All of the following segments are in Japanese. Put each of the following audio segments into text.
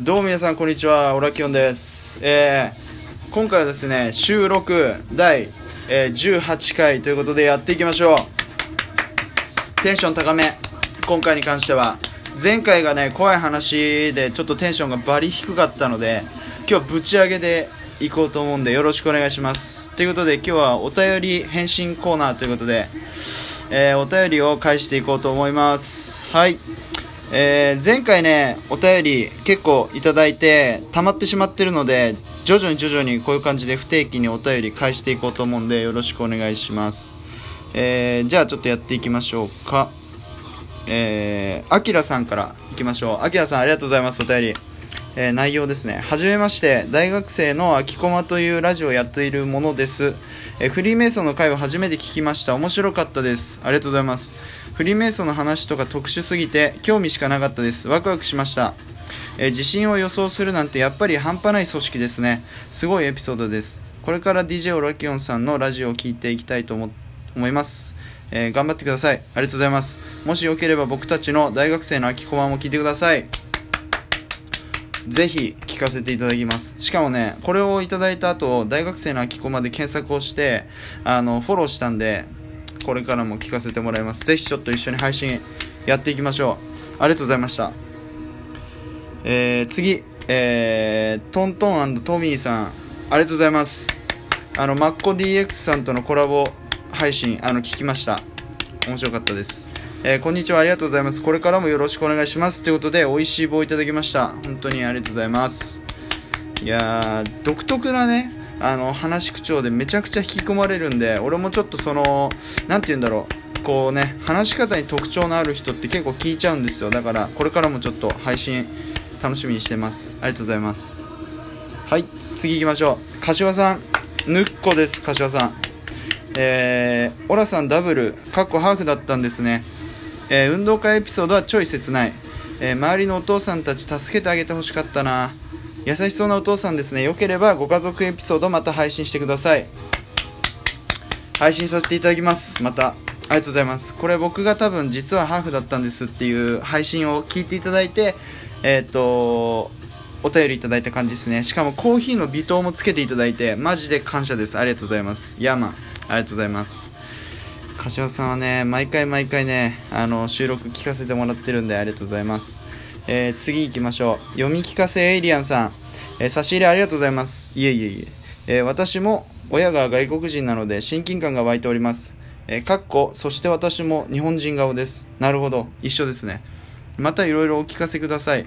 どうも皆さんこんにちはオラキオンです、えー、今回はですね収録第、えー18回ということでやっていきましょう。テンション高め。今回に関しては。前回がね怖い話でちょっとテンションがバリ低かったので今日ぶち上げでいこうと思うんでよろしくお願いします。ということで今日はお便り返信コーナーということで、えーお便りを返していこうと思います。はい。えー前回ねお便り結構いただいて溜まってしまってるので徐々に徐々にこういう感じで不定期にお便り返していこうと思うんでよろしくお願いします、えーじゃあちょっとやっていきましょうか。えー、あきらさんからいきましょう。あきらさんありがとうございますお便り。えー内容ですね。はじめまして。大学生のあきこまというラジオをやっているものです、えフリーメイソンの回を初めて聞きました。面白かったです。ありがとうございます。フリーメイソンの話とか特殊すぎて興味しかなかったです。ワクワクしました。えー地震を予想するなんてやっぱり半端ない組織ですね。すごいエピソードです。これから DJ オラキオンさんのラジオを聞いていきたいと思思います、えー頑張ってください。ありがとうございます。もしよければ僕たちの大学生の秋駒も聞いてください。ぜひ聞かせていただきます。しかもねこれをいただいた後大学生の秋駒で検索をしてあのフォローしたんでこれからも聞かせてもらいます。ぜひちょっと一緒に配信やっていきましょう。ありがとうございました。えー、次、えー、トントントミーさん。ありがとうございます。あのマッコ DX さんとのコラボ配信あの聞きました。面白かったです、えーこんにちは。ありがとうございます。これからもよろしくお願いします。ということで美味しい棒いただきました。本当にありがとうございます。いやー独特なねあの話口調でめちゃくちゃ引き込まれるんで俺もちょっとそのなんて言うんだろう。こうね話し方に特徴のある人って結構聞いちゃうんですよ。だからこれからもちょっと配信楽しみにしてます。ありがとうございます。はい次行きましょう。柏さん。ぬっこです柏さん。えー、オラさんダブルかっこハーフだったんですね。えー運動会エピソードはちょい切ない、えー周りのお父さんたち助けてあげてほしかったな。優しそうなお父さんですね。よければご家族エピソードまた配信してください。配信させていただきます。また。ありがとうございます。これ僕が多分実はハーフだったんですっていう配信を聞いていただいてえっ、とお便りいただいた感じですね。しかもコーヒーの微糖もつけていただいてマジで感謝です。ありがとうございます。ヤーマ。ンありがとうございます。柏さんはね毎回毎回ねあの収録聞かせてもらってるんでありがとうございます、えー次行きましょう。読み聞かせエイリアンさん、えー差し入れありがとうございます。いえいえいえ。えー私も親が外国人なので親近感が湧いております。えーかっこそして私も日本人顔です。なるほど。一緒ですね。またいろいろお聞かせください。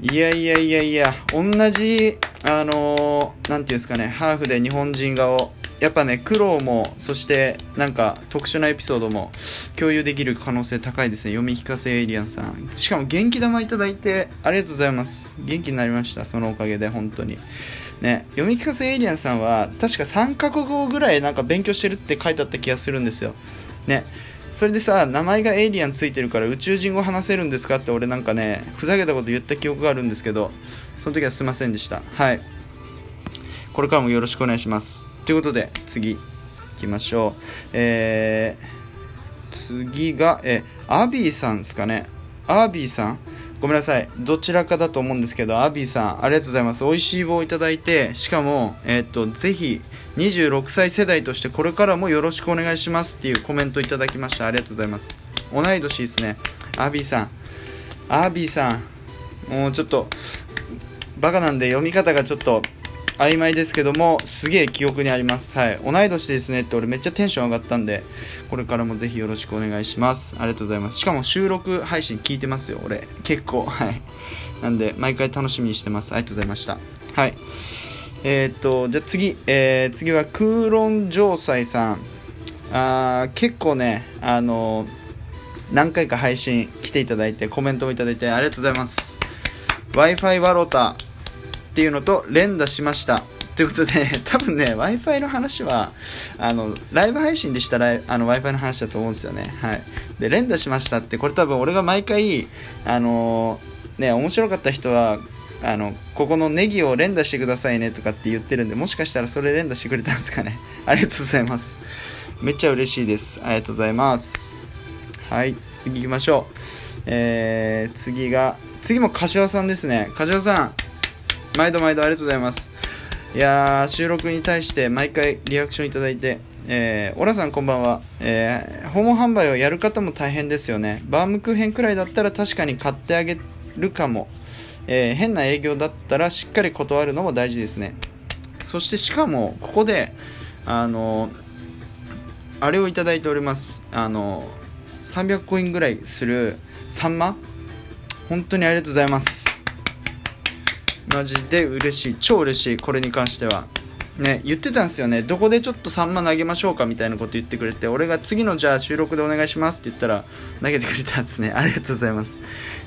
いやいやいやいや、同じ、あのーなんていうんですかね、ハーフで日本人顔、やっぱね、苦労も、そして、なんか、特殊なエピソードも、共有できる可能性高いですね。読み聞かせエイリアンさん。しかも、元気玉いただいて、ありがとうございます。元気になりました、そのおかげで、本当に。ね、読み聞かせエイリアンさんは、確か3カ国語ぐらいなんか勉強してるって書いてあった気がするんですよ。ね。それでさ名前がエイリアンついてるから宇宙人語話せるんですかって俺なんかねふざけたこと言った記憶があるんですけどその時はすいませんでしたはいこれからもよろしくお願いしますということで次行きましょう。えー、次がえアビーさんですかね。アービーさん。ごめんなさい。どちらかだと思うんですけどアービーさんありがとうございます。美味しい棒をいただいてしかもえーっとぜひ26歳世代としてこれからもよろしくお願いします。っていうコメントいただきました。ありがとうございます。同い年ですね。アービーさん。アービーさん。もうちょっとバカなんで読み方がちょっと曖昧ですけどもすげえ記憶にあります。はい。同い年ですねって俺めっちゃテンション上がったんでこれからもぜひよろしくお願いします。ありがとうございます。しかも収録配信聞いてますよ俺。結構。はい。なんで毎回楽しみにしてます。ありがとうございました。はい。えーっとじゃあ次、えー次は空論城西さん。あー結構ねあの何回か配信来ていただいてコメントもいただいてありがとうございます。w i f i ワロタっていうのと連打しました。ということで 多分ね w i f i の話はあのライブ配信でしたら w i f i の話だと思うんですよね。はい。で連打しましたってこれ多分俺が毎回あのね面白かった人はあのここのネギを連打してくださいねとかって言ってるんでもしかしたらそれ連打してくれたんですかね。ありがとうございます。めっちゃ嬉しいです。ありがとうございます。はい。次行きましょう。えー、次が次も柏さんですね。柏さん。毎度毎度ありがとうございます。いやー収録に対して毎回リアクションいただいてえー、オラさんこんばんは、えー、訪問販売をやる方も大変ですよね。バームクーヘンくらいだったら確かに買ってあげるかも、えー、変な営業だったらしっかり断るのも大事ですね。そしてしかもここであのあれをいただいております。あの300コインぐらいするサンマ。本当にありがとうございます。マジで嬉しい超嬉しいこれに関してはね、言ってたんですよね、どこでちょっとサンマ投げましょうかみたいなこと言ってくれて、俺が次のじゃあ収録でお願いしますって言ったら、投げてくれたんですね。ありがとうございます。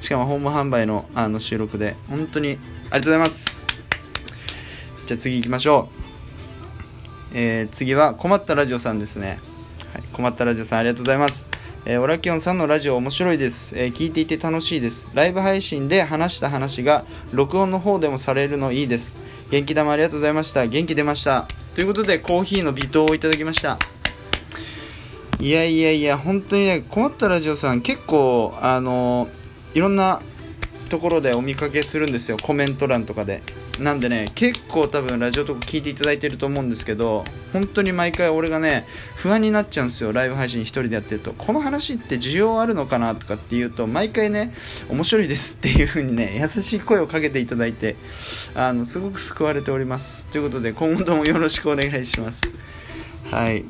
しかも、ホーム販売のあの収録で、本当にありがとうございます。じゃあ次行きましょう。えー、次は、困ったラジオさんですね。はい、困ったラジオさん、ありがとうございます。えー、オラキオンさんのラジオ面白いです、えー、聞いていて楽しいです。ライブ配信で話した話が録音の方でもされるのいいです。元気玉ありがとうございました。元気出ました。ということで、コーヒーの微糖をいただきました。いやいやいや、本当にね、困ったラジオさん、結構、あのいろんなところでお見かけするんですよ、コメント欄とかで。なんでね結構多分ラジオとか聞いていただいてると思うんですけど本当に毎回俺がね不安になっちゃうんですよライブ配信1人でやってると。この話って需要あるのかなとかっていうと毎回ね面白いですっていう風にね優しい声をかけていただいてあのすごく救われております。ということで今後ともよろしくお願いします。はい。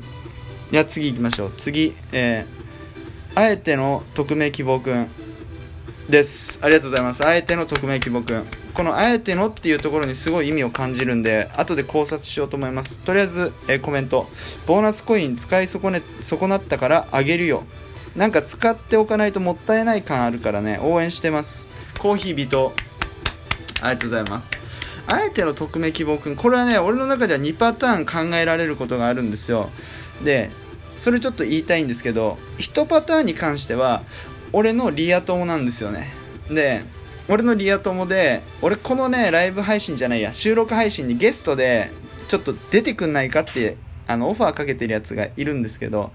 じゃあ次行きましょう。次えー、あえての匿名希望くんです。ありがとうございます。あえての匿名希望くん。このあえてのっていうところにすごい意味を感じるんで後で考察しようと思います。とりあえず、えー、コメント。ボーナスコイン使い損ね損なったからあげるよ。なんか使っておかないともったいない感あるからね。応援してます。コーヒー微糖ありがとうございます。あえての匿名希望くん。これはね俺の中では2パターン考えられることがあるんですよ。でそれちょっと言いたいんですけど1パターンに関しては俺のリア友なんですよね。で俺のリア友で俺このねライブ配信じゃないや収録配信にゲストでちょっと出てくんないかってあのオファーかけてるやつがいるんですけど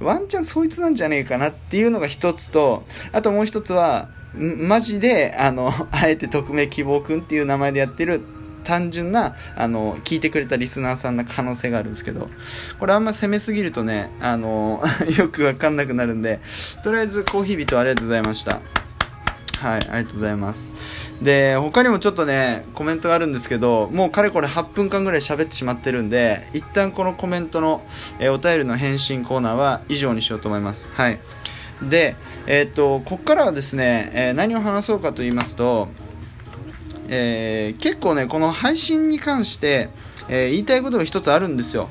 ワンチャンそいつなんじゃねえかなっていうのが一つとあともう一つはマジであのあえて匿名希望くんっていう名前でやってる単純なあの聞いてくれたリスナーさんの可能性があるんですけどこれあんま攻めすぎるとねあの よくわかんなくなるんでとりあえずコーヒー人ありがとうございました。はい、ありがとうございます。で、他にもちょっとね、コメントがあるんですけど、もうかれこれ8分間ぐらい喋ってしまってるんで、一旦このコメントの、えー、お便りの返信コーナーは以上にしようと思います。はい。で、えー、っと、こっからはですね、えー、何を話そうかと言いますと、え結構ね、この配信に関して、え言いたいことが一つあるんですよ。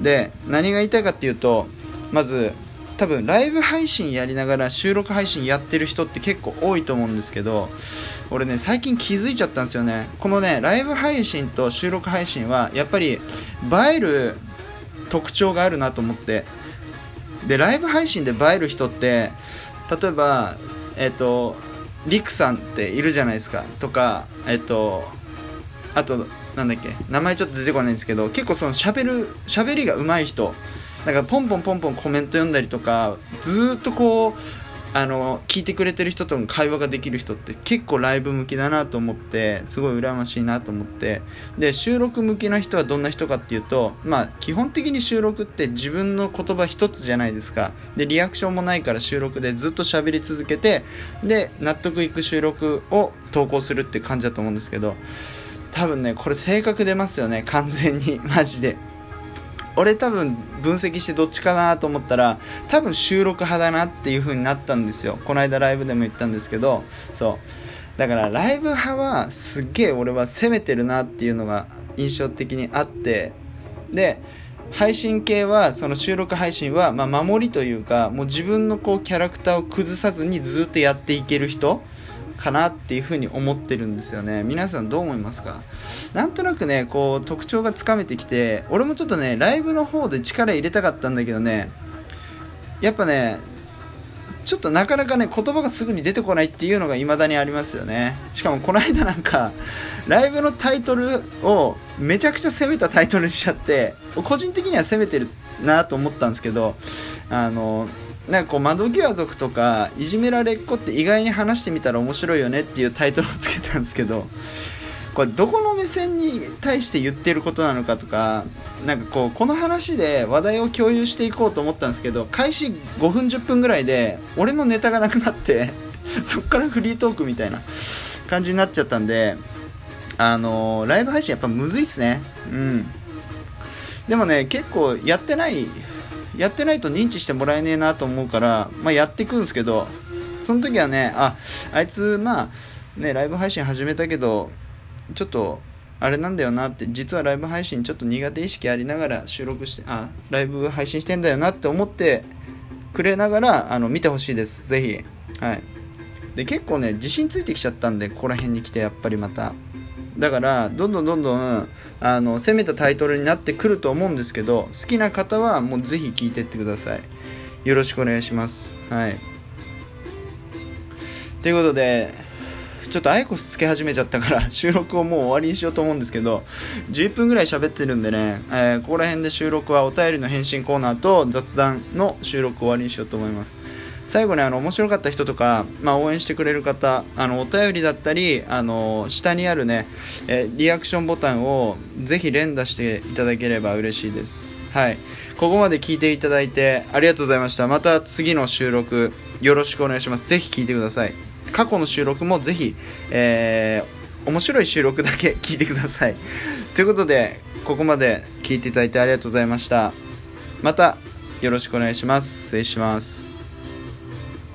で、何が言いたいかっていうと、まず、多分ライブ配信やりながら収録配信やってる人って結構多いと思うんですけど俺ね最近気づいちゃったんですよね。このねライブ配信と収録配信はやっぱり映える特徴があるなと思って。でライブ配信で映える人って例えばえっ、とリクさんっているじゃないですか。とかえっ、とあとなんだっけ。名前ちょっと出てこないんですけど結構その喋る喋りが上手い人。だからポンポンポンポンコメント読んだりとかずっとこうあの聞いてくれてる人との会話ができる人って結構ライブ向きだなと思ってすごい羨ましいなと思って。で収録向きな人はどんな人かっていうとまあ基本的に収録って自分の言葉一つじゃないですか。でリアクションもないから収録でずっと喋り続けてで納得いく収録を投稿するって感じだと思うんですけど多分ねこれ性格出ますよね。完全に。マジで。俺多分分析してどっちかなと思ったら多分収録派だなっていう風になったんですよ。この間ライブでも言ったんですけどそう。だからライブ派はすっげえ俺は攻めてるなっていうのが印象的にあってで配信系はその収録配信はま守りというかもう自分のこうキャラクターを崩さずにずっとやっていける人かなっていうふに思ってるんですよね。皆さんどう思いますか？なんとなくねこう特徴がつかめてきて俺もちょっとねライブの方で力入れたかったんだけどねやっぱねちょっとなかなかね言葉がすぐに出てこないっていうのが未だにありますよね。しかもこの間なんかライブのタイトルをめちゃくちゃ攻めたタイトルにしちゃって個人的には攻めてるなと思ったんですけどあのなんかこう窓際族とかいじめられっ子って意外に話してみたら面白いよねっていうタイトルをつけたんですけどこれどこの目線に対して言ってることなのかとかなんかこうこの話で話題を共有していこうと思ったんですけど開始5分10分ぐらいで俺のネタがなくなって そっからフリートークみたいな感じになっちゃったんであのー、ライブ配信やっぱむずいっすね。うん。でもね結構やってないやってないと認知してもらえねえなと思うから、まあ、やっていくんですけどその時はねああいつまあねライブ配信始めたけどちょっとあれなんだよなって実はライブ配信ちょっと苦手意識ありながら収録してあライブ配信してんだよなって思ってくれながらあの見てほしいです。ぜひ。はい。で結構ね自信ついてきちゃったんでここら辺に来てやっぱりまた。だからどんどんどんどんあの攻めたタイトルになってくると思うんですけど好きな方はもうぜひ聞いてってください。よろしくお願いします。はい。ということでちょっとアイコスつけ始めちゃったから 収録をもう終わりにしようと思うんですけど11分ぐらい喋ってるんでね、えー、ここら辺で収録はお便りの返信コーナーと雑談の収録終わりにしようと思います。最後にあの面白かった人とか、まあ、応援してくれる方あのお便りだったりあの下にあるね、えリアクションボタンをぜひ連打していただければ嬉しいです。はい。ここまで聞いていただいてありがとうございました。また次の収録よろしくお願いします。ぜひ聞いてください。過去の収録もぜひ、えー、面白い収録だけ 聞いてください。ということでここまで聞いていただいてありがとうございました。またよろしくお願いします。失礼します。